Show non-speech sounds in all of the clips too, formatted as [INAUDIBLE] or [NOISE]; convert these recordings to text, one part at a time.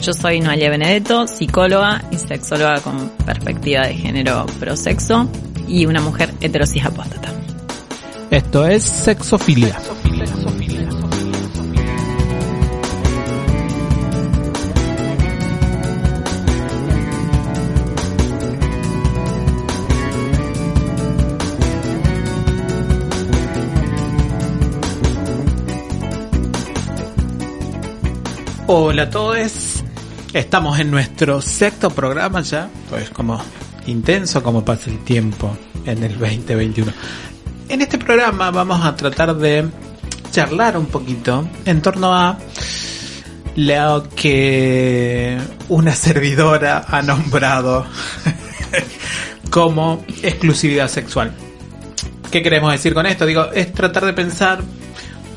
yo soy Noelia Benedetto, psicóloga y sexóloga con perspectiva de género prosexo y una mujer heterosis apóstata. Esto es Sexofilia. Hola a todos, Estamos en nuestro sexto programa ya, pues como intenso como pasa el tiempo en el 2021. En este programa vamos a tratar de charlar un poquito en torno a lo que una servidora ha nombrado [LAUGHS] como exclusividad sexual. ¿Qué queremos decir con esto? Digo, es tratar de pensar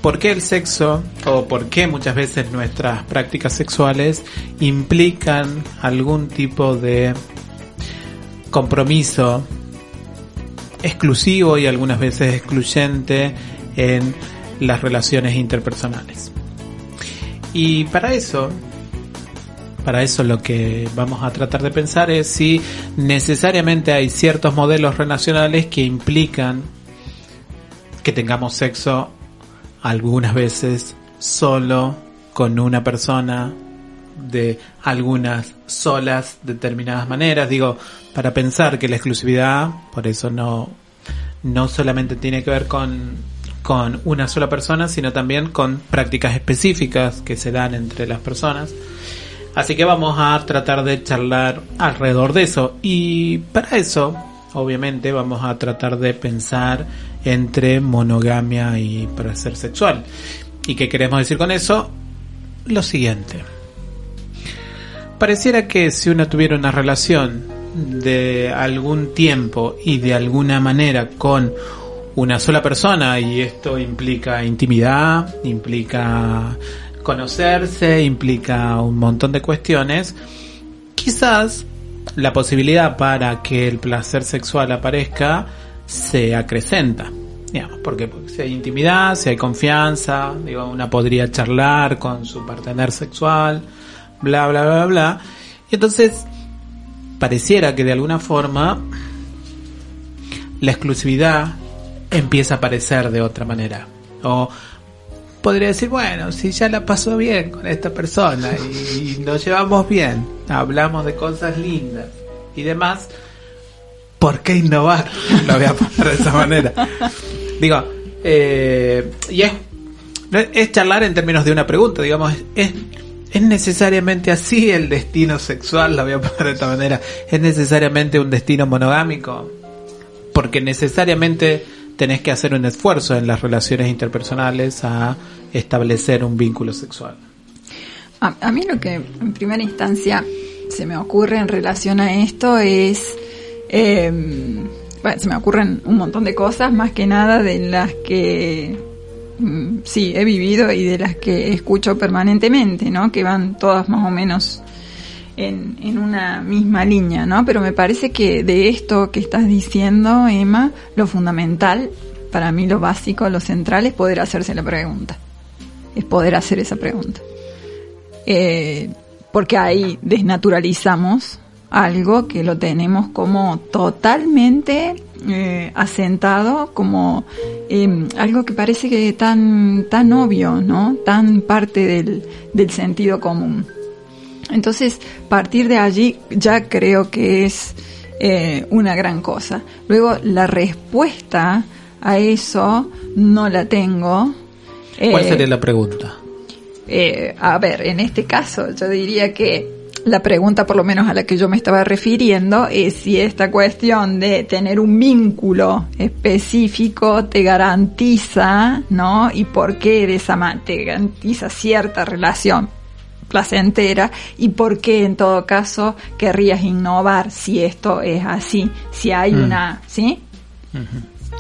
por qué el sexo o por qué muchas veces nuestras prácticas sexuales implican algún tipo de compromiso exclusivo y algunas veces excluyente en las relaciones interpersonales. Y para eso, para eso lo que vamos a tratar de pensar es si necesariamente hay ciertos modelos relacionales que implican que tengamos sexo algunas veces solo con una persona de algunas solas determinadas maneras. Digo, para pensar que la exclusividad, por eso no, no solamente tiene que ver con, con una sola persona, sino también con prácticas específicas que se dan entre las personas. Así que vamos a tratar de charlar alrededor de eso. Y para eso, obviamente, vamos a tratar de pensar entre monogamia y placer sexual. ¿Y qué queremos decir con eso? Lo siguiente. Pareciera que si uno tuviera una relación de algún tiempo y de alguna manera con una sola persona, y esto implica intimidad, implica conocerse, implica un montón de cuestiones, quizás la posibilidad para que el placer sexual aparezca se acrecenta. Digamos, porque, si hay intimidad, si hay confianza, digo, una podría charlar con su partener sexual, bla, bla, bla, bla. Y entonces, pareciera que de alguna forma la exclusividad empieza a aparecer de otra manera. O podría decir, bueno, si ya la pasó bien con esta persona y, y nos llevamos bien, hablamos de cosas lindas y demás, ¿por qué innovar? [LAUGHS] Lo voy a poner de esa manera. Digo, eh, y es, es charlar en términos de una pregunta, digamos, es, es necesariamente así el destino sexual, lo voy a poner de esta manera, es necesariamente un destino monogámico, porque necesariamente tenés que hacer un esfuerzo en las relaciones interpersonales a establecer un vínculo sexual. A, a mí lo que en primera instancia se me ocurre en relación a esto es eh, bueno, se me ocurren un montón de cosas, más que nada de las que mm, sí he vivido y de las que escucho permanentemente, ¿no? Que van todas más o menos en, en una misma línea, ¿no? Pero me parece que de esto que estás diciendo, Emma, lo fundamental, para mí lo básico, lo central es poder hacerse la pregunta. Es poder hacer esa pregunta. Eh, porque ahí desnaturalizamos algo que lo tenemos como totalmente eh, asentado como eh, algo que parece que tan tan obvio no tan parte del, del sentido común. Entonces partir de allí ya creo que es eh, una gran cosa. Luego la respuesta a eso no la tengo ¿cuál sería la pregunta? a ver en este caso yo diría que la pregunta, por lo menos a la que yo me estaba refiriendo, es si esta cuestión de tener un vínculo específico te garantiza, ¿no? Y por qué de esa manera te garantiza cierta relación placentera y por qué en todo caso querrías innovar si esto es así, si hay Mm. una, ¿sí? Ahí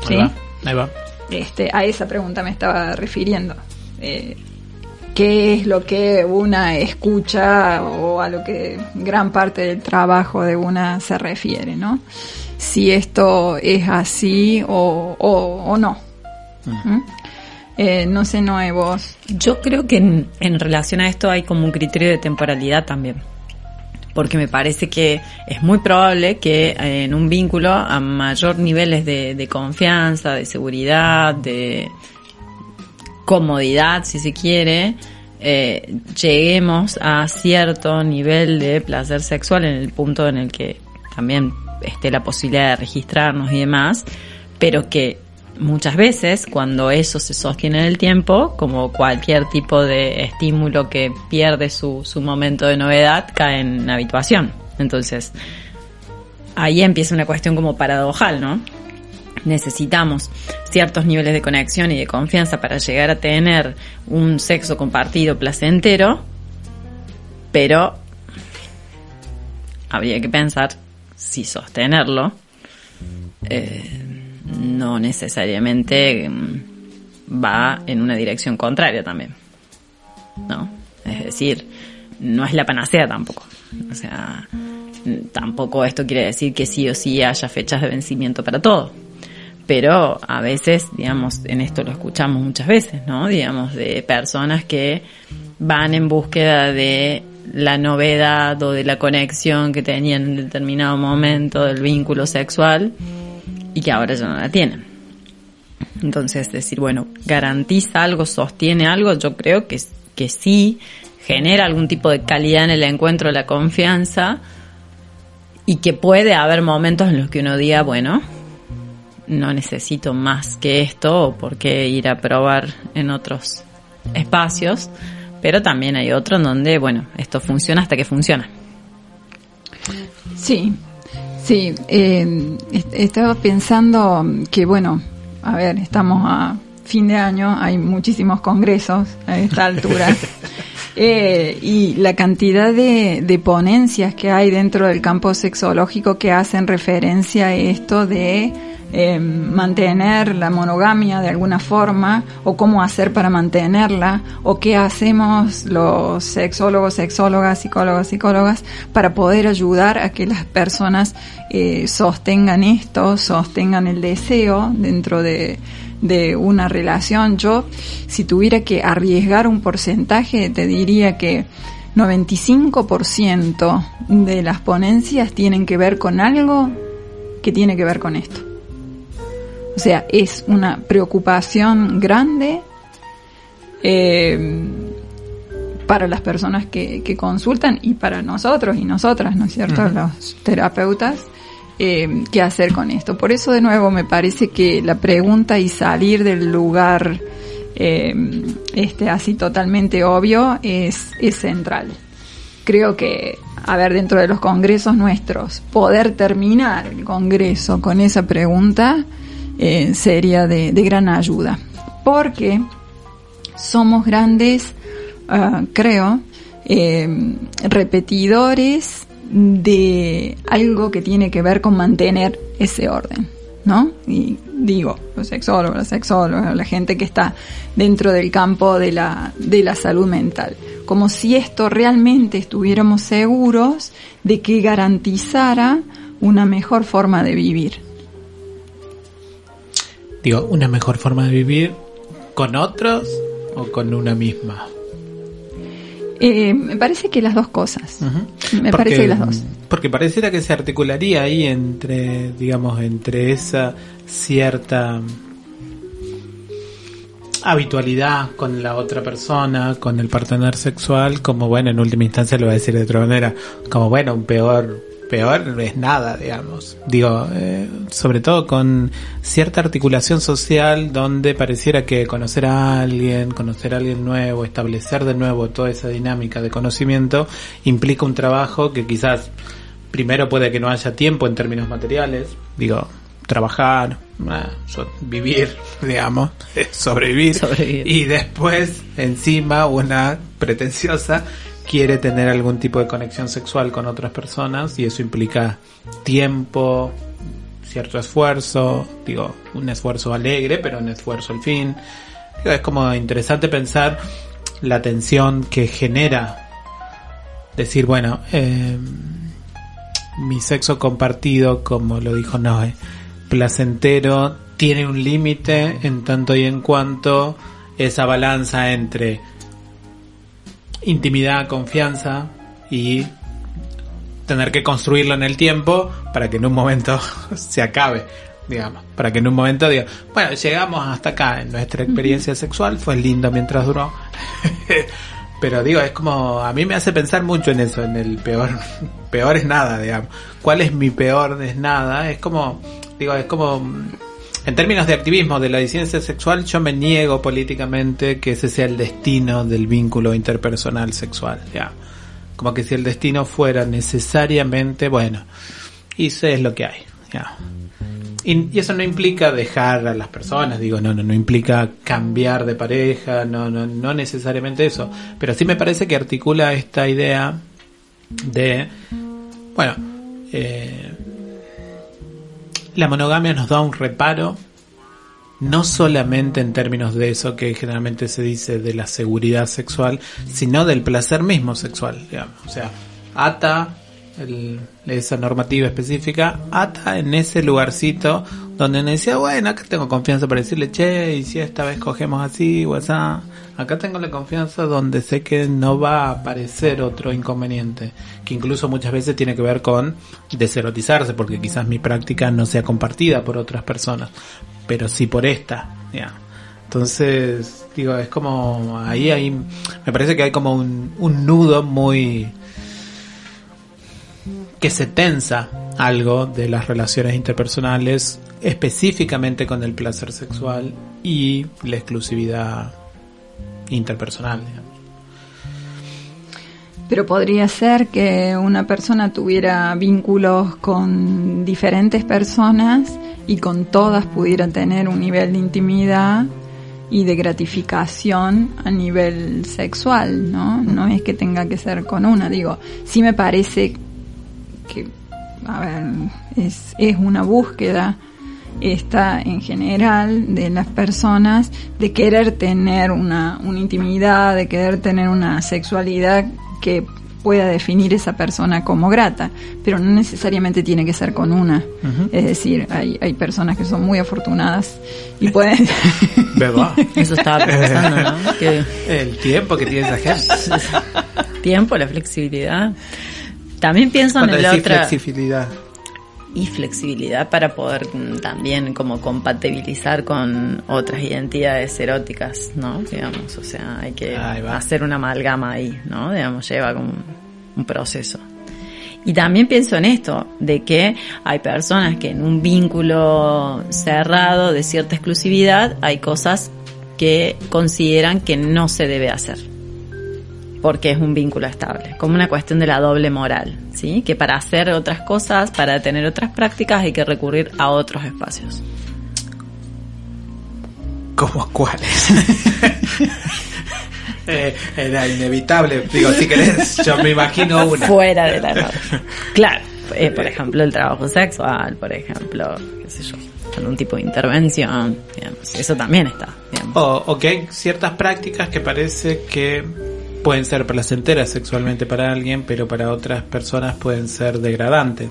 ¿Sí? va, ahí va. Este, a esa pregunta me estaba refiriendo. Eh, ¿Qué es lo que una escucha o a lo que gran parte del trabajo de una se refiere, ¿no? Si esto es así o, o, o no. ¿Mm? Eh, no sé, Noé, vos. Yo creo que en, en relación a esto hay como un criterio de temporalidad también. Porque me parece que es muy probable que eh, en un vínculo a mayor niveles de, de confianza, de seguridad, de comodidad, si se quiere, eh, lleguemos a cierto nivel de placer sexual en el punto en el que también esté la posibilidad de registrarnos y demás, pero que muchas veces cuando eso se sostiene en el tiempo, como cualquier tipo de estímulo que pierde su, su momento de novedad, cae en habituación. Entonces, ahí empieza una cuestión como paradojal, ¿no? Necesitamos ciertos niveles de conexión y de confianza para llegar a tener un sexo compartido placentero, pero habría que pensar si sostenerlo eh, no necesariamente mm, va en una dirección contraria también. ¿No? Es decir, no es la panacea tampoco. O sea, mm, tampoco esto quiere decir que sí o sí haya fechas de vencimiento para todo. Pero a veces, digamos, en esto lo escuchamos muchas veces, ¿no? Digamos, de personas que van en búsqueda de la novedad o de la conexión que tenían en determinado momento del vínculo sexual y que ahora ya no la tienen. Entonces, decir, bueno, garantiza algo, sostiene algo, yo creo que, que sí genera algún tipo de calidad en el encuentro, la confianza y que puede haber momentos en los que uno diga, bueno, no necesito más que esto o por qué ir a probar en otros espacios, pero también hay otro en donde, bueno, esto funciona hasta que funciona. Sí, sí. eh, est- estaba pensando que, bueno, a ver, estamos a fin de año, hay muchísimos congresos a esta altura. [LAUGHS] Eh, y la cantidad de, de ponencias que hay dentro del campo sexológico que hacen referencia a esto de eh, mantener la monogamia de alguna forma o cómo hacer para mantenerla o qué hacemos los sexólogos, sexólogas, psicólogos, psicólogas para poder ayudar a que las personas eh, sostengan esto, sostengan el deseo dentro de, de una relación. Yo, si tuviera que arriesgar un porcentaje, te diría que 95% de las ponencias tienen que ver con algo que tiene que ver con esto. O sea, es una preocupación grande eh, para las personas que, que consultan y para nosotros y nosotras, ¿no es cierto? Los terapeutas, eh, qué hacer con esto. Por eso, de nuevo, me parece que la pregunta y salir del lugar eh, este así totalmente obvio es, central. Creo que, a ver, dentro de los congresos nuestros, poder terminar el congreso con esa pregunta eh, sería de, gran ayuda. Porque somos grandes, ah, creo, repetidores de algo que tiene que ver con mantener ese orden, ¿no? Y digo, los sexólogos, los sexólogos, la gente que está dentro del campo de la, de la salud mental. Como si esto realmente estuviéramos seguros de que garantizara una mejor forma de vivir. Digo, una mejor forma de vivir con otros o con una misma. Eh, me parece que las dos cosas. Me Porque- parece que las dos. Porque pareciera que se articularía ahí entre, digamos, entre esa cierta habitualidad con la otra persona, con el partener sexual, como bueno, en última instancia lo voy a decir de otra manera, como bueno, un peor, peor es nada, digamos. Digo, eh, sobre todo con cierta articulación social donde pareciera que conocer a alguien, conocer a alguien nuevo, establecer de nuevo toda esa dinámica de conocimiento implica un trabajo que quizás primero puede que no haya tiempo en términos materiales, digo, trabajar, ah, vivir, [LAUGHS] digamos, [LAUGHS] sobrevivir, Sobrevivir. y después encima una pretenciosa quiere tener algún tipo de conexión sexual con otras personas y eso implica tiempo, cierto esfuerzo, digo, un esfuerzo alegre, pero un esfuerzo al fin. Es como interesante pensar la tensión que genera decir, bueno, eh, mi sexo compartido, como lo dijo Noé, placentero, tiene un límite en tanto y en cuanto esa balanza entre intimidad, confianza y tener que construirlo en el tiempo para que en un momento [LAUGHS] se acabe, digamos, para que en un momento diga, bueno, llegamos hasta acá en nuestra experiencia sexual, fue lindo mientras duró. [LAUGHS] Pero digo, es como, a mí me hace pensar mucho en eso, en el peor, [LAUGHS] peor es nada, digamos. ¿Cuál es mi peor es nada? Es como, digo, es como, en términos de activismo de la disidencia sexual, yo me niego políticamente que ese sea el destino del vínculo interpersonal sexual, ya. Como que si el destino fuera necesariamente, bueno, y eso es lo que hay, ya. Y, eso no implica dejar a las personas, digo, no, no, no implica cambiar de pareja, no, no, no necesariamente eso. Pero sí me parece que articula esta idea de, bueno, eh, la monogamia nos da un reparo, no solamente en términos de eso que generalmente se dice de la seguridad sexual, sino del placer mismo sexual, digamos. O sea, ata esa normativa específica, ata en ese lugarcito donde me decía, bueno, acá tengo confianza para decirle, che, y si esta vez cogemos así o acá tengo la confianza donde sé que no va a aparecer otro inconveniente, que incluso muchas veces tiene que ver con deserotizarse, porque quizás mi práctica no sea compartida por otras personas, pero sí por esta, ya. Entonces, digo, es como, ahí, ahí, me parece que hay como un, un nudo muy, que se tensa algo de las relaciones interpersonales, específicamente con el placer sexual y la exclusividad interpersonal. Pero podría ser que una persona tuviera vínculos con diferentes personas y con todas pudiera tener un nivel de intimidad y de gratificación a nivel sexual, ¿no? No es que tenga que ser con una, digo, sí me parece que, a ver, es, es una búsqueda esta en general de las personas de querer tener una, una intimidad, de querer tener una sexualidad que pueda definir esa persona como grata, pero no necesariamente tiene que ser con una. Es decir, hay, hay personas que son muy afortunadas y pueden... [LAUGHS] ¿Verdad? Eso estaba [LAUGHS] pensando, ¿no? Que... El tiempo que tiene esa gente. [LAUGHS] Tiempo, la flexibilidad. También pienso en el otro. flexibilidad? Y flexibilidad para poder mm, también como compatibilizar con otras identidades eróticas, ¿no? Digamos, o sea, hay que hacer una amalgama ahí, ¿no? Digamos, lleva como un proceso. Y también pienso en esto, de que hay personas que en un vínculo cerrado de cierta exclusividad hay cosas que consideran que no se debe hacer porque es un vínculo estable, como una cuestión de la doble moral, ¿sí? Que para hacer otras cosas, para tener otras prácticas hay que recurrir a otros espacios. ¿Cómo cuáles? [LAUGHS] eh, era inevitable, digo, si querés, yo me imagino una. Fuera de la norma. [LAUGHS] Claro, eh, por ejemplo, el trabajo sexual, por ejemplo, qué sé yo, algún tipo de intervención, digamos, eso también está. O, o que hay ciertas prácticas que parece que pueden ser placenteras sexualmente para alguien, pero para otras personas pueden ser degradantes,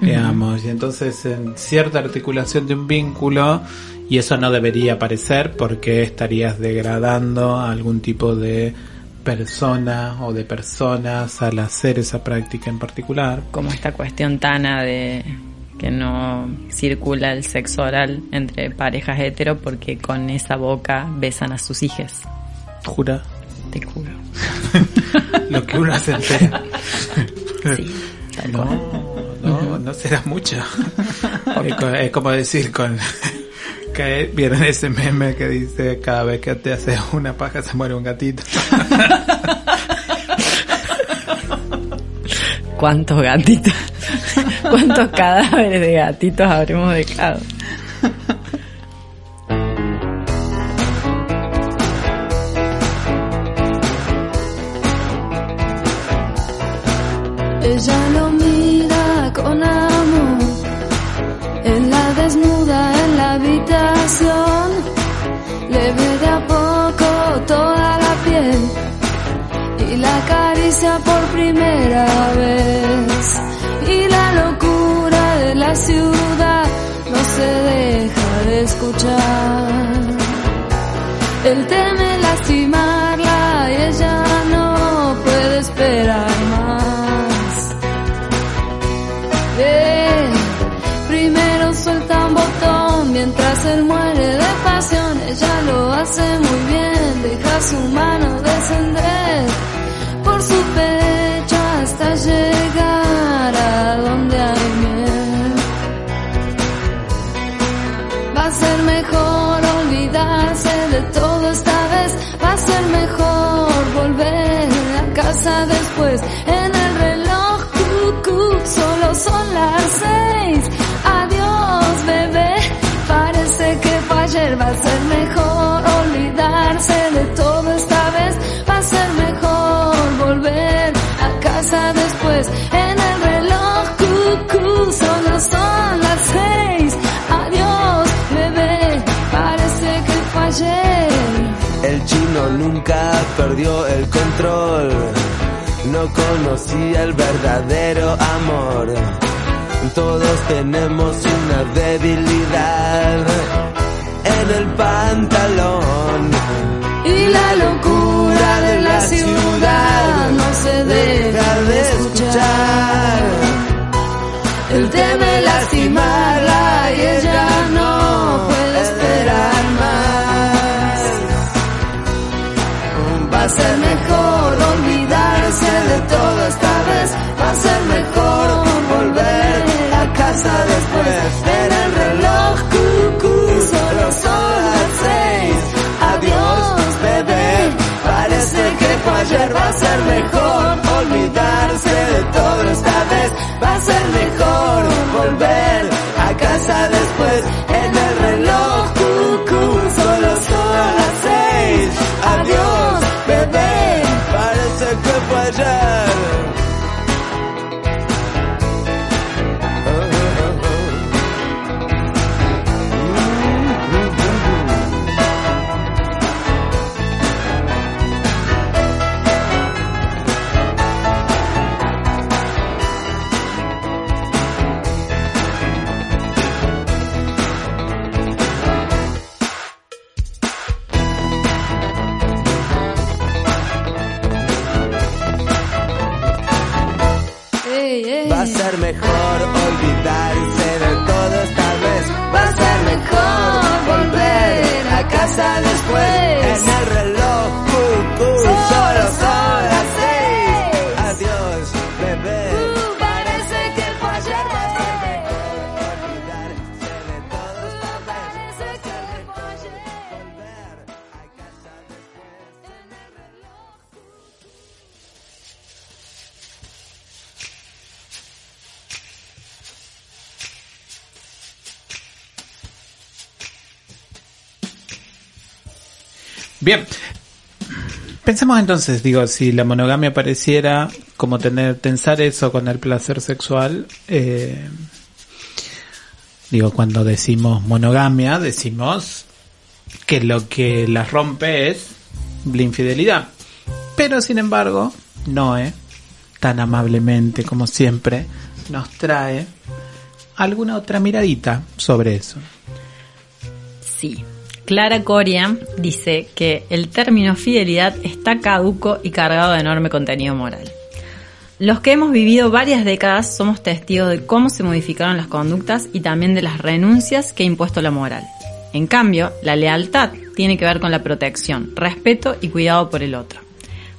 digamos. Y entonces en cierta articulación de un vínculo, y eso no debería aparecer porque estarías degradando a algún tipo de persona o de personas al hacer esa práctica en particular. Como esta cuestión tana de que no circula el sexo oral entre parejas hetero porque con esa boca besan a sus hijas. ¿Jura? Te juro. [LAUGHS] Lo que uno se entera. Sí, no, no, no será mucho. es como decir con que vieron ese meme que dice cada vez que te haces una paja se muere un gatito. [LAUGHS] ¿Cuántos gatitos? [LAUGHS] ¿Cuántos cadáveres de gatitos habremos dejado? Por primera vez. Y la locura de la ciudad no se deja de escuchar. Él teme lastimarla y ella no puede esperar más. Eh, primero suelta un botón mientras él muere de pasión. Ella lo hace muy bien, deja su mano descender llegar a donde hay miel. Va a ser mejor olvidarse de todo esta vez. Va a ser mejor volver a casa después. En el reloj, cucú, solo son las seis. Adiós, bebé. Parece que ayer. El chino nunca perdió el control, no conocía el verdadero amor. Todos tenemos una debilidad en el pantalón. Y la locura la ciudad no se deja de escuchar. Él teme lastimarla y ella no puede esperar más. Va a ser mejor olvidarse de todo esta vez. Va a ser mejor volver a casa después. Va a ser mejor olvidarse de todo esta vez. Va a ser mejor volver a casa después. Entonces, digo, si la monogamia pareciera como tener, tensar eso con el placer sexual, eh, digo, cuando decimos monogamia, decimos que lo que las rompe es la infidelidad. Pero sin embargo, Noé, tan amablemente como siempre, nos trae alguna otra miradita sobre eso. Sí. Clara Coria dice que el término fidelidad está caduco y cargado de enorme contenido moral. Los que hemos vivido varias décadas somos testigos de cómo se modificaron las conductas y también de las renuncias que ha impuesto la moral. En cambio, la lealtad tiene que ver con la protección, respeto y cuidado por el otro.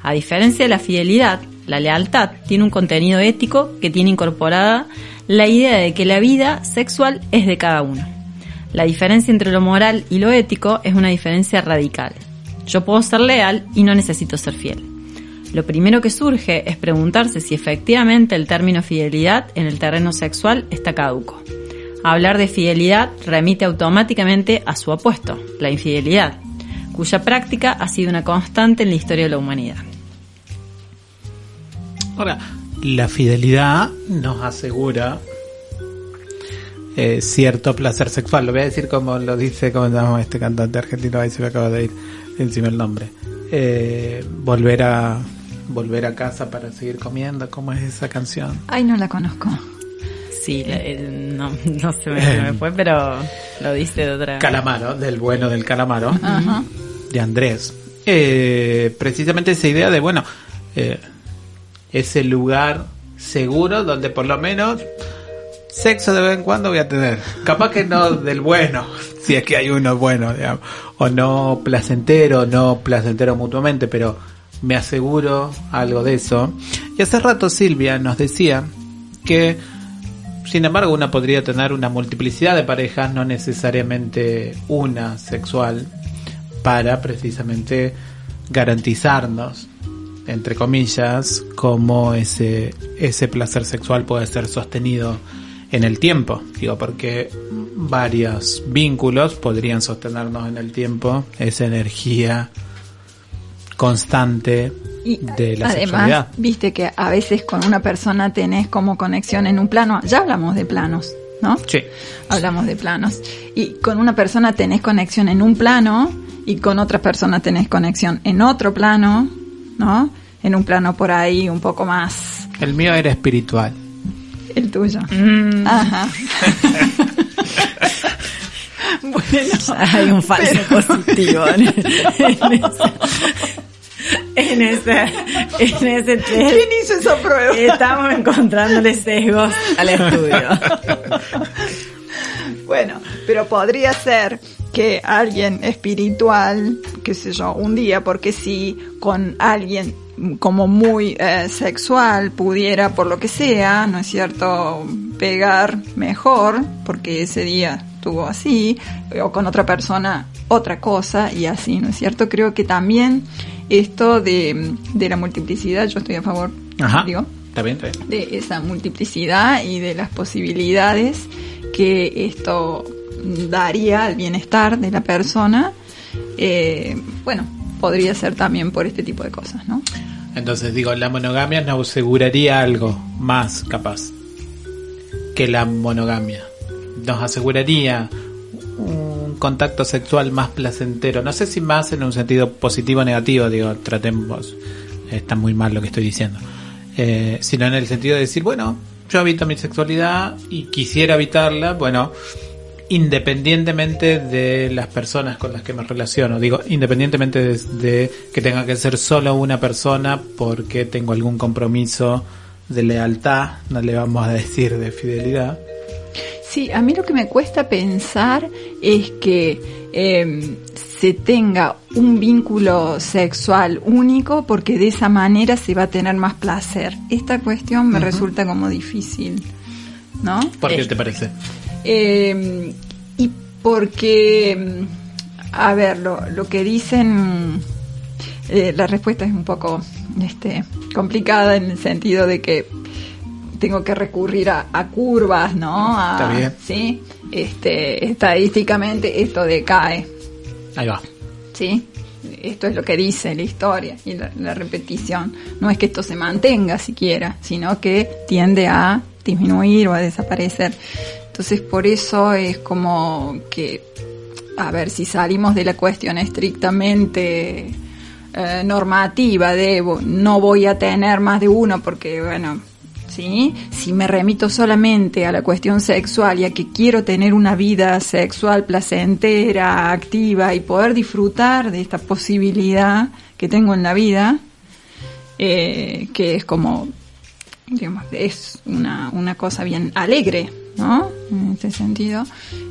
A diferencia de la fidelidad, la lealtad tiene un contenido ético que tiene incorporada la idea de que la vida sexual es de cada uno. La diferencia entre lo moral y lo ético es una diferencia radical. Yo puedo ser leal y no necesito ser fiel. Lo primero que surge es preguntarse si efectivamente el término fidelidad en el terreno sexual está caduco. Hablar de fidelidad remite automáticamente a su opuesto, la infidelidad, cuya práctica ha sido una constante en la historia de la humanidad. Ahora, la fidelidad nos asegura eh, cierto placer sexual. Lo voy a decir como lo dice, como llama este cantante argentino, ahí se me acaba de ir encima el nombre. Eh, volver a volver a casa para seguir comiendo, ¿cómo es esa canción? Ay, no la conozco. Sí, el- no, no se me, se [LAUGHS] me fue, pero lo dice de otra. Calamaro, del bueno del Calamaro, Ajá. de Andrés. Eh, precisamente esa idea de, bueno, eh, ese lugar seguro donde por lo menos sexo de vez en cuando voy a tener. Capaz que no del bueno, [LAUGHS] si es que hay uno bueno, digamos. O no placentero, no placentero mutuamente, pero me aseguro algo de eso. Y hace rato Silvia nos decía que, sin embargo, una podría tener una multiplicidad de parejas, no necesariamente una sexual, para precisamente garantizarnos entre comillas, cómo ese, ese placer sexual puede ser sostenido en el tiempo. Digo, porque varios vínculos podrían sostenernos en el tiempo, esa energía constante Y de la además, sexualidad. viste que a veces con una persona tenés como conexión en un plano, ya hablamos de planos, ¿no? Sí. Hablamos de planos. Y con una persona tenés conexión en un plano y con otra persona tenés conexión en otro plano, ¿no? En un plano por ahí un poco más El mío era espiritual. El tuyo. Mm, Ajá. [LAUGHS] bueno, hay un falso positivo en, en esa- en ese, en ese test. ¿quién hizo esa prueba? Estamos encontrándole sesgos al estudio. [LAUGHS] Bueno, pero podría ser que alguien espiritual, qué sé yo, un día, porque si con alguien como muy eh, sexual pudiera, por lo que sea, ¿no es cierto?, pegar mejor, porque ese día estuvo así, o con otra persona otra cosa y así, ¿no es cierto? Creo que también esto de, de la multiplicidad, yo estoy a favor, Ajá. digo, Está bien, está bien. de esa multiplicidad y de las posibilidades que esto daría al bienestar de la persona, eh, bueno, podría ser también por este tipo de cosas, ¿no? Entonces digo, la monogamia nos aseguraría algo más capaz que la monogamia. Nos aseguraría un contacto sexual más placentero. No sé si más en un sentido positivo o negativo, digo, tratemos, está muy mal lo que estoy diciendo. Eh, sino en el sentido de decir, bueno, yo habito mi sexualidad y quisiera habitarla, bueno, independientemente de las personas con las que me relaciono. Digo, independientemente de, de que tenga que ser solo una persona porque tengo algún compromiso de lealtad, no le vamos a decir de fidelidad. Sí, a mí lo que me cuesta pensar es que eh, se tenga un vínculo sexual único porque de esa manera se va a tener más placer. Esta cuestión me resulta como difícil, ¿no? ¿Por qué te parece? Eh, y porque, a ver, lo, lo que dicen, eh, la respuesta es un poco este, complicada en el sentido de que tengo que recurrir a, a curvas, ¿no? A- Está bien. Sí, este, estadísticamente esto decae, Ahí va. ¿sí? Esto es lo que dice la historia y la, la repetición. No es que esto se mantenga siquiera, sino que tiende a disminuir o a desaparecer. Entonces, por eso es como que, a ver, si salimos de la cuestión estrictamente eh, normativa de no voy a tener más de uno porque, bueno, ¿sí? Si me remito solamente a la cuestión sexual y a que quiero tener una vida sexual placentera, activa y poder disfrutar de esta posibilidad que tengo en la vida, eh, que es como, digamos, es una, una cosa bien alegre, ¿no? En este sentido,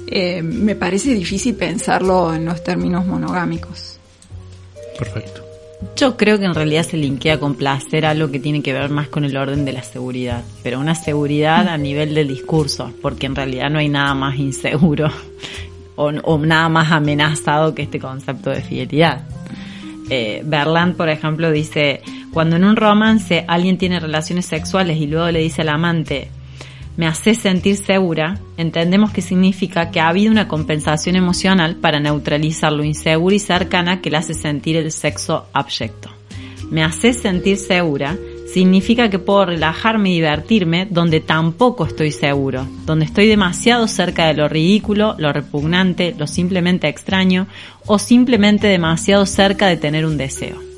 eh, me parece difícil pensarlo en los términos monogámicos. Perfecto. Yo creo que en realidad se linkea con placer algo que tiene que ver más con el orden de la seguridad, pero una seguridad a nivel del discurso, porque en realidad no hay nada más inseguro o, o nada más amenazado que este concepto de fidelidad. Eh, Berland, por ejemplo, dice, cuando en un romance alguien tiene relaciones sexuales y luego le dice al amante, me hace sentir segura, entendemos que significa que ha habido una compensación emocional para neutralizar lo inseguro y cercana que le hace sentir el sexo abyecto. Me hace sentir segura significa que puedo relajarme y divertirme donde tampoco estoy seguro, donde estoy demasiado cerca de lo ridículo, lo repugnante, lo simplemente extraño o simplemente demasiado cerca de tener un deseo.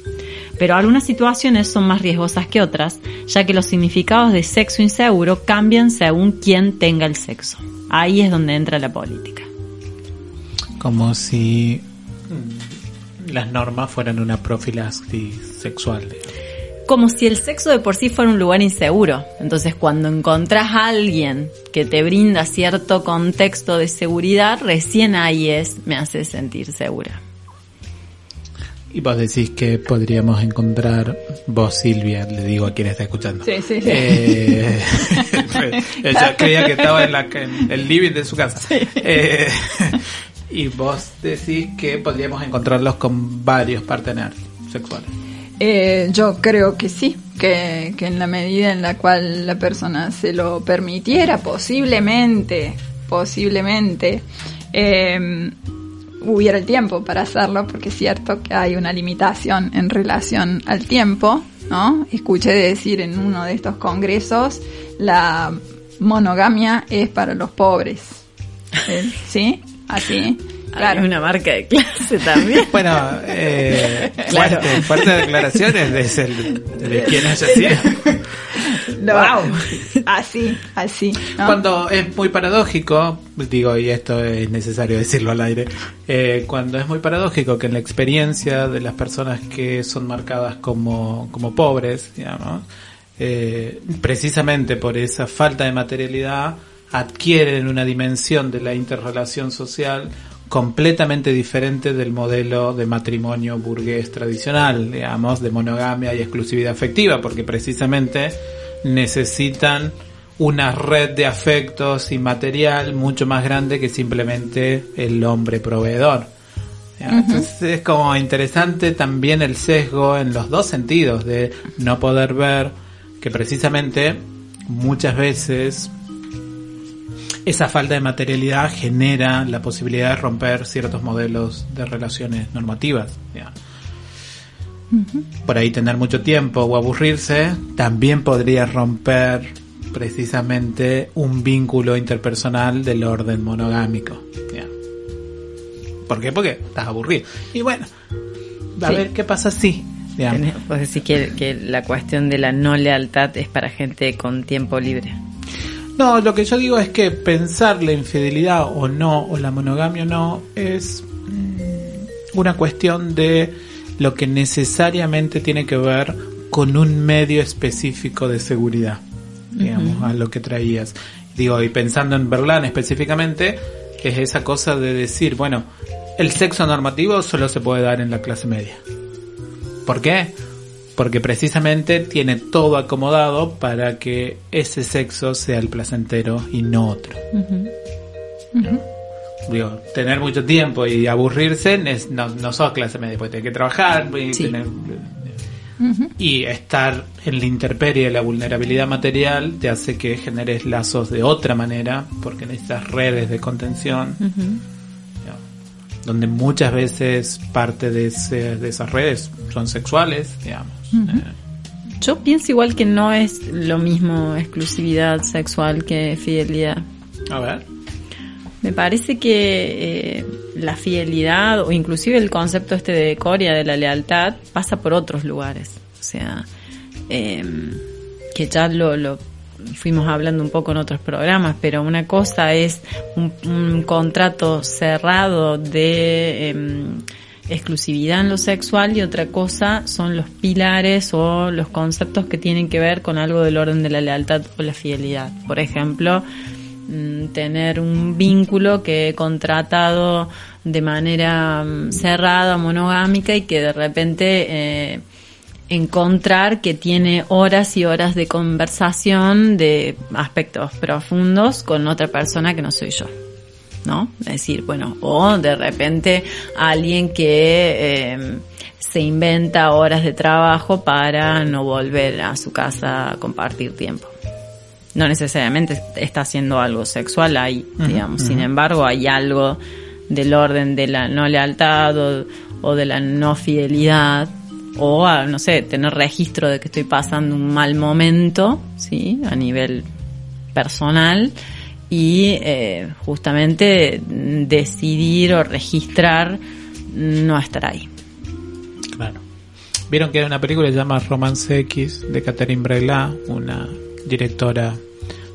Pero algunas situaciones son más riesgosas que otras, ya que los significados de sexo inseguro cambian según quién tenga el sexo. Ahí es donde entra la política. Como si mm, las normas fueran una profilaxis sexual. como si el sexo de por sí fuera un lugar inseguro. Entonces, cuando encontrás a alguien que te brinda cierto contexto de seguridad, recién ahí es, me hace sentir segura. Y vos decís que podríamos encontrar, vos Silvia, le digo a quien está escuchando. Sí, sí, sí. Eh, [LAUGHS] ella creía que estaba en, la, en el living de su casa. Eh, y vos decís que podríamos encontrarlos con varios partenares sexuales. Eh, yo creo que sí, que, que en la medida en la cual la persona se lo permitiera, posiblemente, posiblemente, eh, hubiera el tiempo para hacerlo, porque es cierto que hay una limitación en relación al tiempo, ¿no? Escuché decir en uno de estos congresos, la monogamia es para los pobres. [LAUGHS] ¿Sí? Así. Claro. Hay una marca de clase también. Bueno, eh, Claro. fuerte, fuertes declaraciones de, el- de quien haya [LAUGHS] sido. No, Así, así. ¿no? Cuando es muy paradójico, digo, y esto es necesario decirlo al aire, eh, cuando es muy paradójico que en la experiencia de las personas que son marcadas como, como pobres, digamos, eh, precisamente por esa falta de materialidad, adquieren una dimensión de la interrelación social completamente diferente del modelo de matrimonio burgués tradicional, digamos, de monogamia y exclusividad afectiva, porque precisamente necesitan una red de afectos y material mucho más grande que simplemente el hombre proveedor. Entonces es como interesante también el sesgo en los dos sentidos de no poder ver que precisamente muchas veces esa falta de materialidad genera la posibilidad de romper ciertos modelos de relaciones normativas. Por ahí tener mucho tiempo o aburrirse también podría romper precisamente un vínculo interpersonal del orden monogámico. digamos. ¿Por qué? Porque estás aburrido. Y bueno, a Sí. ver qué pasa si. digamos. Decís que, que la cuestión de la no lealtad es para gente con tiempo libre. No, lo que yo digo es que pensar la infidelidad o no, o la monogamia o no, es mm, una cuestión de lo que necesariamente tiene que ver con un medio específico de seguridad, digamos, a lo que traías. Digo, y pensando en Berlán específicamente, es esa cosa de decir, bueno, el sexo normativo solo se puede dar en la clase media. ¿Por qué? Porque precisamente tiene todo acomodado para que ese sexo sea el placentero y no otro. Digo, tener mucho tiempo y aburrirse es- no, no sos clase media, porque tenés que trabajar y, Sí. tener- y estar en la intemperie, la vulnerabilidad material, te hace que generes lazos de otra manera, porque necesitas redes de contención donde muchas veces parte de, ese- de esas redes son sexuales, digamos. Yo pienso igual que no es lo mismo exclusividad sexual que fidelidad. a ver. Me parece que eh, la fidelidad o inclusive el concepto este de Coria de la lealtad pasa por otros lugares. O sea, eh, que ya lo, lo fuimos hablando un poco en otros programas, pero una cosa es un, un contrato cerrado de em, exclusividad en lo sexual y otra cosa son los pilares o los conceptos que tienen que ver con algo del orden de la lealtad o la fidelidad. Por ejemplo, mm, tener un vínculo que he contratado de manera mm, cerrada, monogámica y que de repente eh, encontrar que tiene horas y horas de conversación de aspectos profundos con otra persona que no soy yo. ¿No? Es decir, bueno, o de repente alguien que eh, se inventa horas de trabajo para no volver a su casa a compartir tiempo no necesariamente está haciendo algo sexual ahí, digamos. Sin embargo, hay algo del orden de la no lealtad o, o de la no fidelidad o a, no sé, tener registro de que estoy pasando un mal momento, ¿sí? A nivel personal y eh, justamente decidir o registrar no estar ahí. Claro. Vieron que hay una película que se llama Romance X de Catherine Breillat, una directora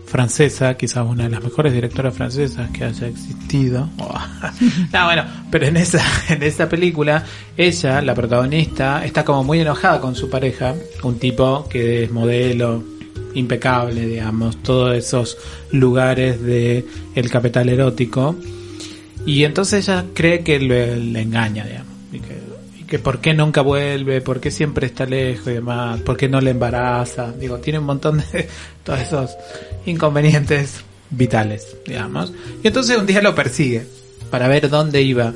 francesa, quizás una de las mejores directoras francesas que haya existido. [LAUGHS] no, bueno, pero en esa, [LAUGHS] en esa película, ella, la protagonista, está como muy enojada con su pareja, un tipo que es modelo impecable, digamos, todos esos lugares de el capital erótico. Y entonces ella cree que le, le engaña, digamos. Y que, y que por qué nunca vuelve, por qué siempre está lejos y demás, por qué no le embaraza. Digo, tiene un montón de [LAUGHS] todos esos inconvenientes vitales, digamos. Y entonces un día lo persigue para ver dónde iba.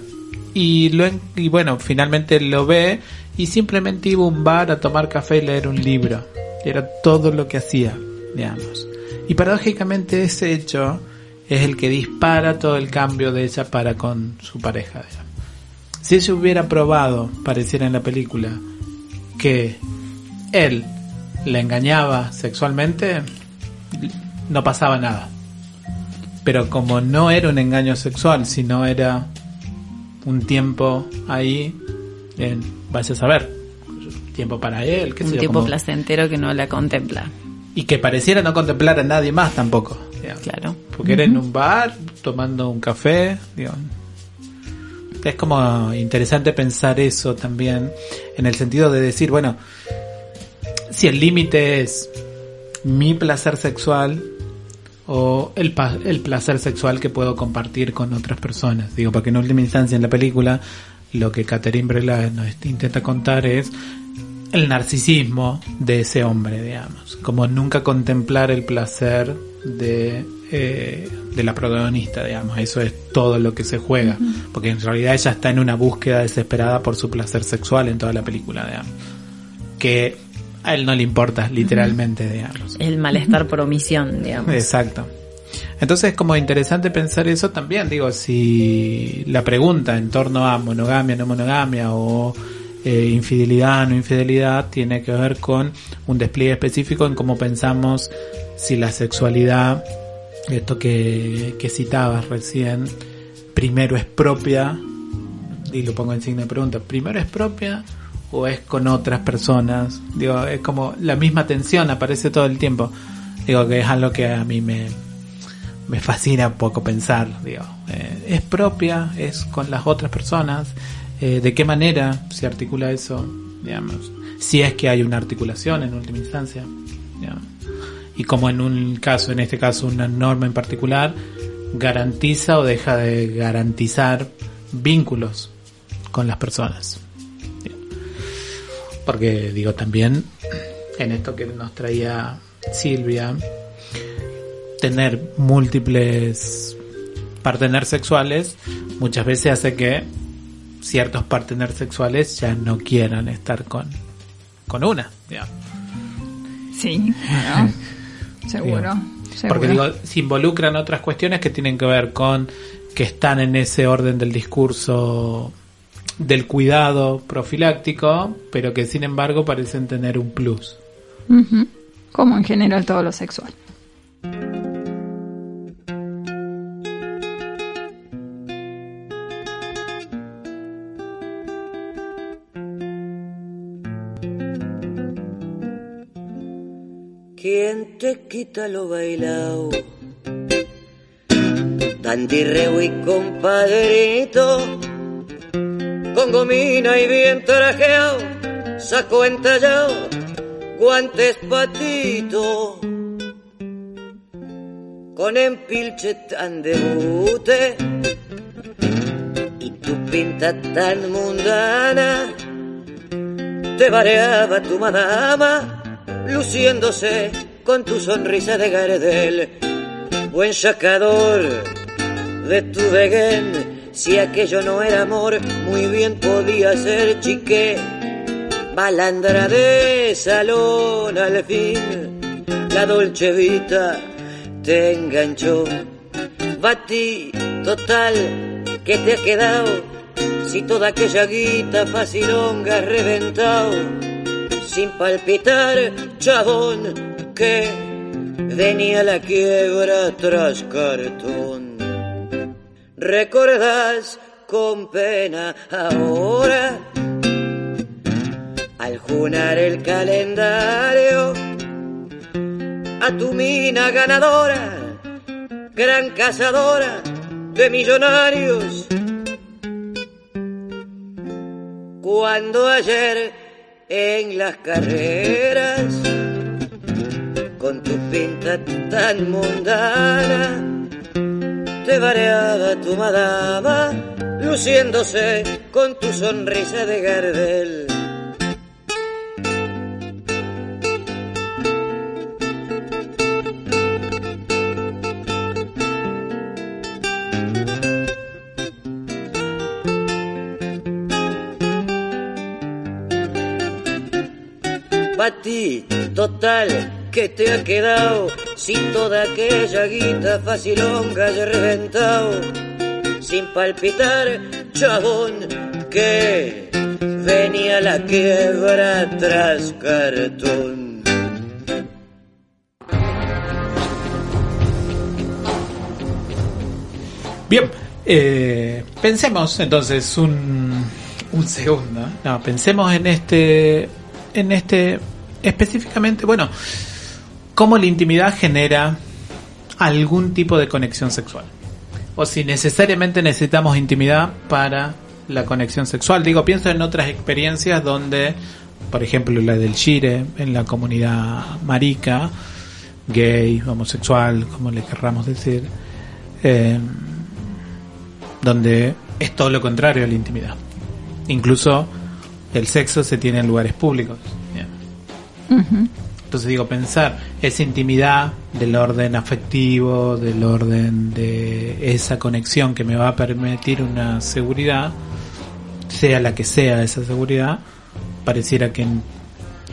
Y, lo, y bueno, finalmente lo ve y simplemente iba a un bar a tomar café y leer un libro. Era todo lo que hacía, digamos. Y paradójicamente ese hecho es el que dispara todo el cambio de ella para con su pareja. digamos. Si ella hubiera probado, pareciera en la película, que él la engañaba sexualmente, no pasaba nada. Pero como no era un engaño sexual, sino era un tiempo ahí, vaya a saber, tiempo para él, qué sé Un yo, tiempo como- placentero que no la contempla. y que pareciera no contemplar a nadie más tampoco. digamos. Claro. Porque era en un bar, tomando un café. digo. Es como interesante pensar eso también, en el sentido de decir, bueno, si el límite es mi placer sexual o el, el placer sexual que puedo compartir con otras personas. Digo, porque en última instancia en la película lo que Catherine Breillat nos intenta contar es el narcisismo de ese hombre, digamos. Como nunca contemplar el placer de, eh, de la protagonista, digamos. Eso es todo lo que se juega. Porque en realidad ella está en una búsqueda desesperada por su placer sexual en toda la película, digamos. Que a él no le importa, literalmente, digamos. El malestar por omisión, digamos. Exacto. Entonces es como interesante pensar eso también, digo, si la pregunta en torno a monogamia, no monogamia o eh, infidelidad, no infidelidad, tiene que ver con un despliegue específico en cómo pensamos si la sexualidad, esto que, que citabas recién, primero es propia, y lo pongo en signo de pregunta, primero es propia o es con otras personas, digo, es como la misma tensión aparece todo el tiempo, digo que es algo que a mí me, me fascina un poco pensar, digo, eh, es propia, es con las otras personas, eh, de qué manera se articula eso, digamos, si es que hay una articulación en última instancia, y como en un caso, en este caso una norma en particular, garantiza o deja de garantizar vínculos con las personas. Porque digo también, en esto que nos traía Silvia, tener múltiples partener sexuales muchas veces hace que ciertos partener sexuales ya no quieran estar con, con una. digamos. Sí, bueno, [LAUGHS] seguro. Porque digo, se involucran otras cuestiones que tienen que ver con que están en ese orden del discurso del cuidado profiláctico, pero que sin embargo parecen tener un plus. Como en general todo lo sexual. Te quita lo bailado? Dandirreo y compadrito, con gomina y bien trajeado, saco entallado, guantes patito, con empilche tan de bute y tu pinta tan mundana te bareaba tu madama, luciéndose con tu sonrisa de Gardel. Buen sacador de tu veguén, si aquello no era amor, muy bien podía ser chique. Balandra de salón al fin, la dolce vita te enganchó. Batí total que te ha quedado si toda aquella guita facilonga reventado, sin palpitar, chabón, que venía la quiebra tras cartón. ¿Recordás con pena ahora? Al junar el calendario, a tu mina ganadora, gran cazadora de millonarios. Cuando ayer en las carreras, con tu pinta tan mundana, te variaba tu madama, luciéndose con tu sonrisa de Gardel. Pa' ti, total, que te ha quedado si toda aquella guita facilonga ya reventado sin palpitar, chabón, que venía la quiebra tras cartón. Bien, eh, pensemos entonces un, un segundo. No, pensemos en este, en este específicamente, bueno, cómo la intimidad genera algún tipo de conexión sexual. O si necesariamente necesitamos intimidad para la conexión sexual. Digo, pienso en otras experiencias donde, por ejemplo, la del Shire, en la comunidad marica, gay, homosexual, como le querramos decir, eh, donde es todo lo contrario a la intimidad. Incluso el sexo se tiene en lugares públicos. Bien. Entonces digo, pensar esa intimidad del orden afectivo, del orden de esa conexión que me va a permitir una seguridad, sea la que sea esa seguridad, pareciera que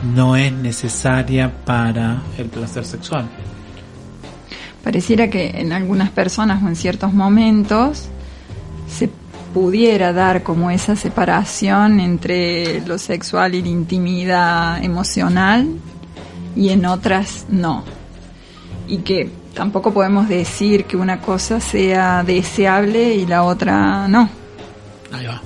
no es necesaria para el placer sexual. Pareciera que en algunas personas o en ciertos momentos se pudiera dar como esa separación entre lo sexual y la intimidad emocional y en otras no. Y que tampoco podemos decir que una cosa sea deseable y la otra no. Ahí va.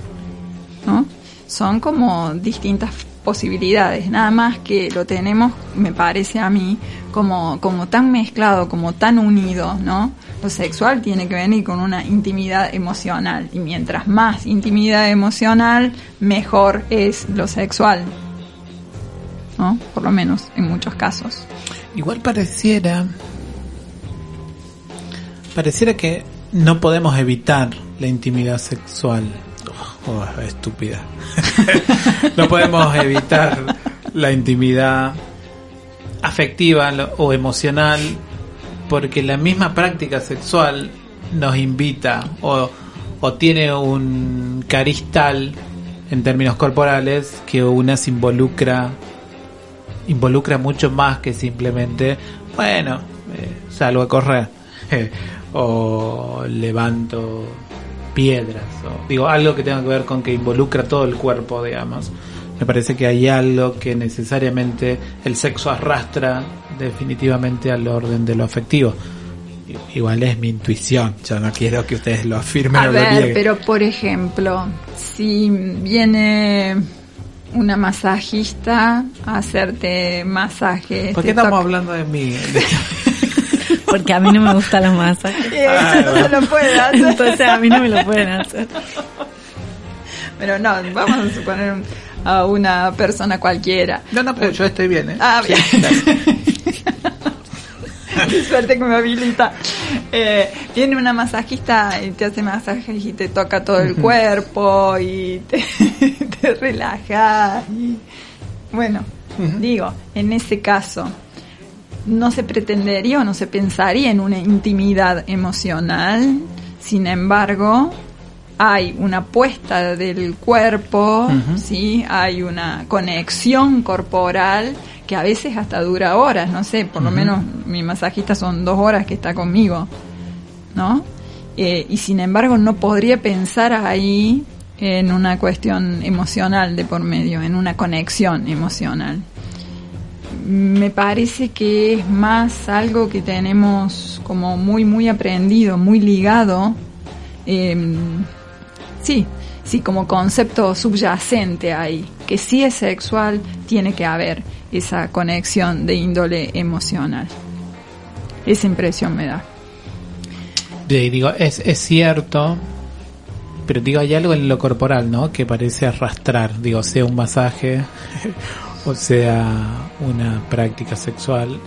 ¿no? Son como distintas posibilidades, nada más que lo tenemos, me parece a mí, como, como tan mezclado, como tan unido, ¿no? Lo sexual tiene que venir con una intimidad emocional, y mientras más intimidad emocional, mejor es lo sexual, ¿no? Por lo menos en muchos casos. Igual pareciera. Pareciera que no podemos evitar la intimidad sexual. Oh, estúpida. [LAUGHS] no podemos evitar la intimidad afectiva o emocional porque la misma práctica sexual nos invita o, o tiene un cariz tal en términos corporales que una se involucra involucra mucho más que simplemente bueno eh, salgo a correr [LAUGHS] o levanto piedras o digo algo que tenga que ver con que involucra todo el cuerpo digamos. Me parece que hay algo que necesariamente el sexo arrastra definitivamente al orden de lo afectivo. Igual es mi intuición yo no quiero que ustedes lo afirmen A o lo ver, nieguen. pero por ejemplo, si viene una masajista a hacerte masaje, ¿por qué estamos hablando de mí? [LAUGHS] Porque a mí no me gustan los masajes. [LAUGHS] Eh, eso no se lo puede [LAUGHS] hacer. Entonces a mí no me lo pueden hacer. Pero no, vamos a suponer un- a una persona cualquiera. no, no, pues yo estoy bien, ¿eh? Ah, bien. Qué suerte que me habilita. Eh, viene una masajista y te hace masajes y te toca todo el cuerpo y te, te relaja. Y, bueno, digo, en ese caso, no se pretendería o no se pensaría en una intimidad emocional. Sin embargo, hay una puesta del cuerpo. ¿sí? hay una conexión corporal que a veces hasta dura horas, no sé, por lo menos mi masajista son dos horas que está conmigo, ¿no? Eh, y sin embargo no podría pensar ahí en una cuestión emocional de por medio, en una conexión emocional. Me parece que es más algo que tenemos como muy, muy aprendido, muy ligado. eh, sí, sí, como concepto subyacente ahí, que si es sexual, tiene que haber esa conexión de índole emocional. Esa impresión me da. Sí, digo, es, es cierto, pero digo, hay algo en lo corporal, ¿no? Que parece arrastrar, digo, sea un masaje [LAUGHS] o sea una práctica sexual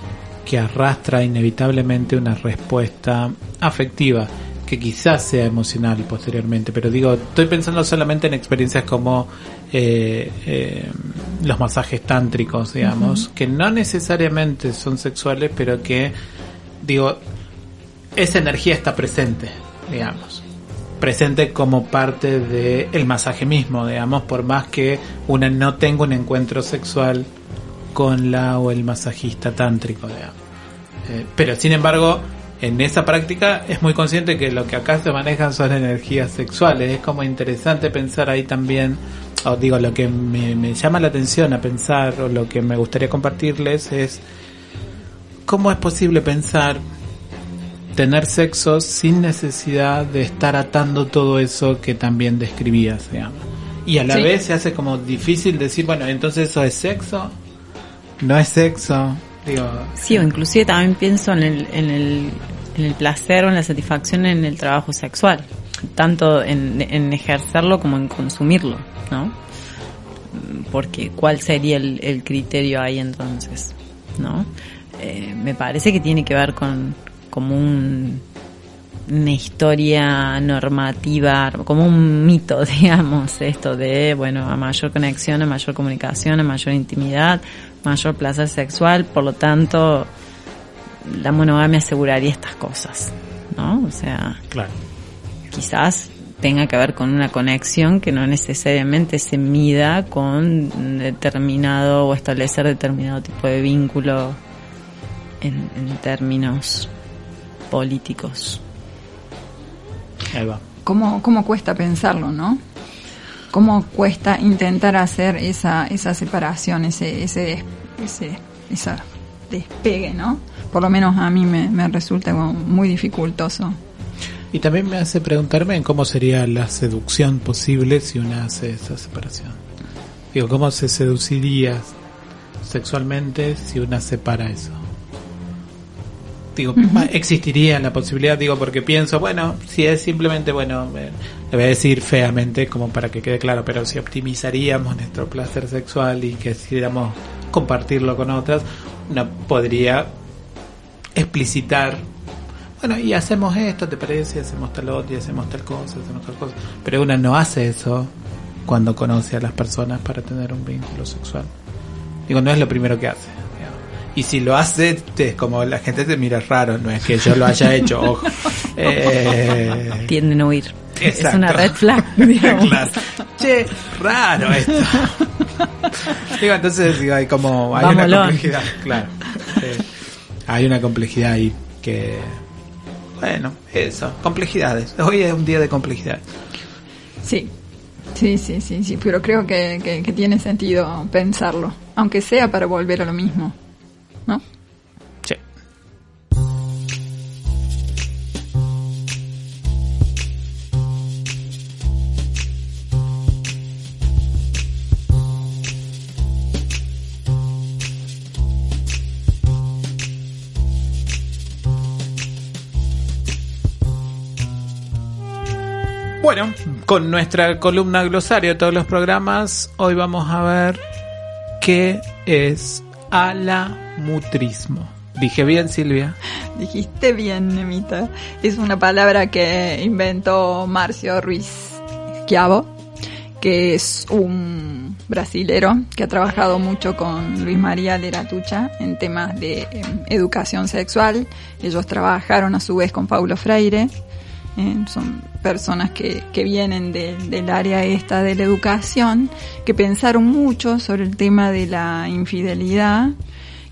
que arrastra inevitablemente una respuesta afectiva que quizás sea emocional posteriormente, pero digo, estoy pensando solamente en experiencias como eh, eh, los masajes tántricos, digamos, que no necesariamente son sexuales, pero que, digo, esa energía está presente, digamos. Presente como parte del el masaje mismo, digamos, por más que una no tenga un encuentro sexual con la o el masajista tántrico, digamos. Eh, pero sin embargo, en esa práctica es muy consciente que lo que acá se manejan son energías sexuales. Es como interesante pensar ahí también, o digo, lo que me, me llama la atención a pensar, o lo que me gustaría compartirles es cómo es posible pensar tener sexo sin necesidad de estar atando todo eso que también describías, digamos. Y a la Sí. vez se hace como difícil decir, bueno, entonces eso es sexo, no es sexo, digo, Sí, o inclusive también pienso en el, en el, en el placer o en la satisfacción en el trabajo sexual, tanto en, en ejercerlo como en consumirlo, ¿no? Porque ¿cuál sería el, el criterio ahí entonces? ¿No? Eh, me parece que tiene que ver con como un, una historia normativa, como un mito, [LAUGHS] digamos, esto de, bueno, a mayor conexión, a mayor comunicación, a mayor intimidad, mayor placer sexual, por lo tanto, la monogamia aseguraría estas cosas, ¿no? O sea, claro. quizás tenga que ver con una conexión que no necesariamente se mida con determinado o establecer determinado tipo de vínculo en, en términos políticos. Ahí va. ¿Cómo, cómo cuesta pensarlo, no? ¿Cómo cuesta intentar hacer esa, esa separación, ese, ese, ese esa despegue, ¿no? Por lo menos a mí me, me resulta como muy dificultoso. Y también me hace preguntarme en cómo sería la seducción posible si una hace esa separación. Digo, ¿cómo se seduciría sexualmente si una separa eso? Digo, existiría la posibilidad, digo, porque pienso, bueno, si es simplemente, bueno, eh, le voy a decir feamente como para que quede claro, pero si optimizaríamos nuestro placer sexual y quisiéramos compartirlo con otras, uno podría explicitar bueno, y hacemos esto, ¿te parece? Hacemos tal otro, y hacemos tal cosa, hacemos tal cosa. Pero una no hace eso cuando conoce a las personas para tener un vínculo sexual. Digo, no es lo primero que hace. Y si lo hace, es como la gente te mira raro, no es que yo lo haya hecho, [LAUGHS] ojo. Eh, Tienden a huir. Es una red flag, [LAUGHS] claro. Che, raro esto. [LAUGHS] digo, entonces digo, hay como hay Vámonos. una complejidad, claro. Hay una complejidad ahí que bueno, eso, complejidades. Hoy es un día de complejidad. Sí, sí, sí, sí, sí, pero creo que, que, que tiene sentido pensarlo, aunque sea para volver a lo mismo, Bueno, con nuestra columna glosario de todos los programas, hoy vamos a ver qué es alamutrismo. Dije bien, Silvia. Dijiste bien, Nemita. Es una palabra que inventó Marcio Ruiz Schiavo, que es un brasilero que ha trabajado mucho con Luis María Leratucha en temas de em, educación sexual. Ellos trabajaron a su vez con Paulo Freire. Eh, son personas que, que vienen de- del área esta de la educación, que pensaron mucho sobre el tema de la infidelidad,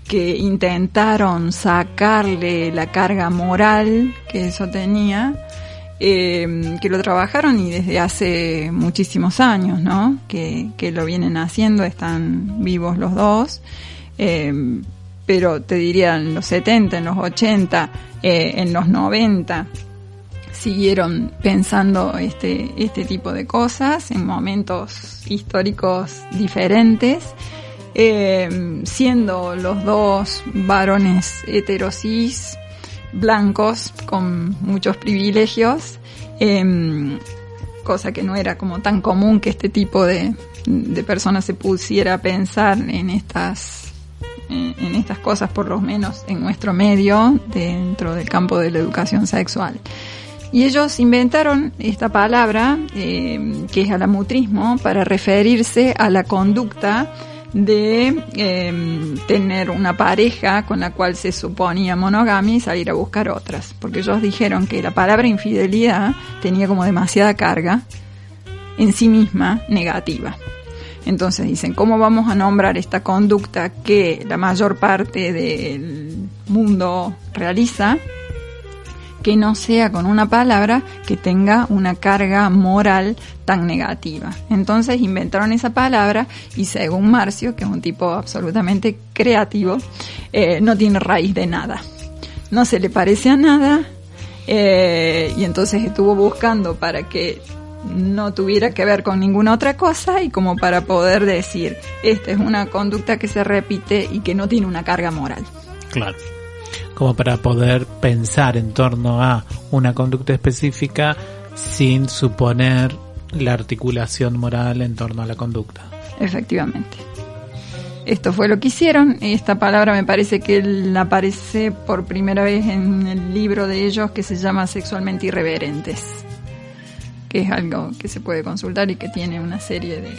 que intentaron sacarle la carga moral que eso tenía eh, que lo trabajaron y desde hace muchísimos años, ¿no? Que, que lo vienen haciendo, están vivos los dos. Eh, pero te diría en los 70, en los 80, eh, en los 90, siguieron pensando este, este tipo de cosas en momentos históricos diferentes, eh, siendo los dos varones heterosis, blancos, con muchos privilegios, eh, cosa que no era como tan común que este tipo de, de personas se pusiera a pensar en estas en estas cosas, por lo menos en nuestro medio, dentro del campo de la educación sexual. Y ellos inventaron esta palabra, eh, que es alamutrismo, para referirse a la conducta de eh, tener una pareja con la cual se suponía monogamia y salir a buscar otras. Porque ellos dijeron que la palabra infidelidad tenía como demasiada carga en sí misma negativa. Entonces dicen, ¿cómo vamos a nombrar esta conducta que la mayor parte del mundo realiza? Que no sea con una palabra que tenga una carga moral tan negativa. Entonces inventaron esa palabra y según Marcio, que es un tipo absolutamente creativo, eh, no tiene raíz de nada. No se le parece a nada eh, y entonces estuvo buscando para que no tuviera que ver con ninguna otra cosa y como para poder decir, esta es una conducta que se repite y que no tiene una carga moral. Claro. Como para poder pensar en torno a una conducta específica sin suponer la articulación moral en torno a la conducta. Efectivamente. Esto fue lo que hicieron. Esta palabra me parece que aparece por primera vez en el libro de ellos que se llama Sexualmente Irreverentes, que es algo que se puede consultar y que tiene una serie de,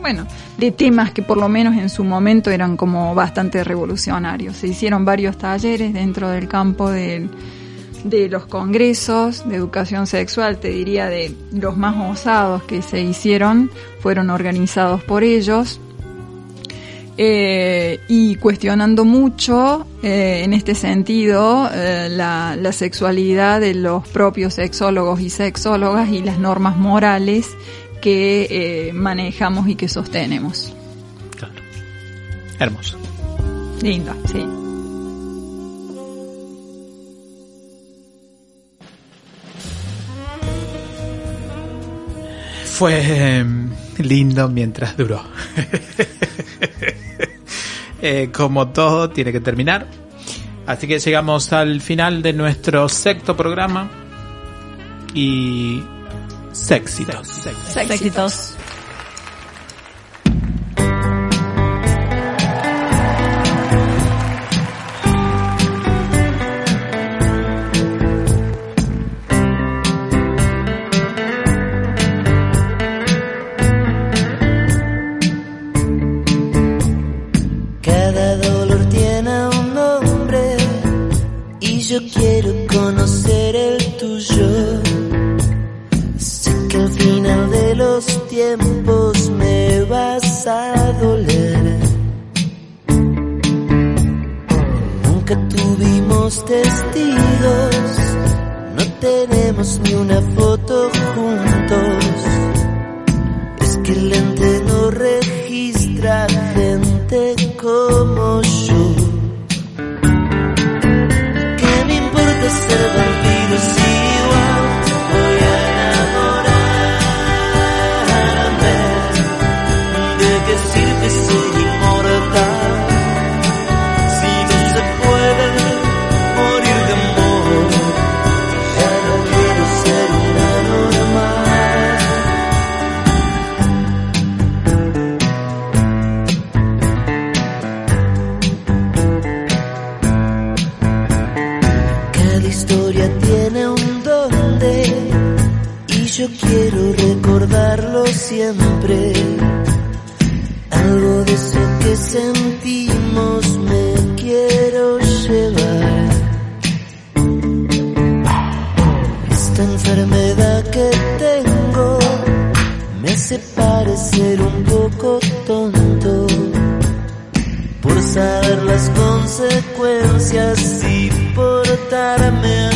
bueno, de temas que por lo menos en su momento eran como bastante revolucionarios. Se hicieron varios talleres dentro del campo de los congresos de educación sexual, te diría de los más osados que se hicieron, fueron organizados por ellos. Eh, y cuestionando mucho eh, en este sentido eh, la sexualidad de los propios sexólogos y sexólogas y las normas morales que eh, manejamos y que sostenemos. Claro. Hermoso. Lindo, sí. Fue eh, lindo mientras duró. [LAUGHS] Eh, como todo, tiene que terminar. Así que llegamos al final de nuestro sexto programa. Y. Séxitos. Éxitos. Sentimos me quiero llevar. Esta enfermedad que tengo me hace parecer un poco tonto por saber las consecuencias y portarme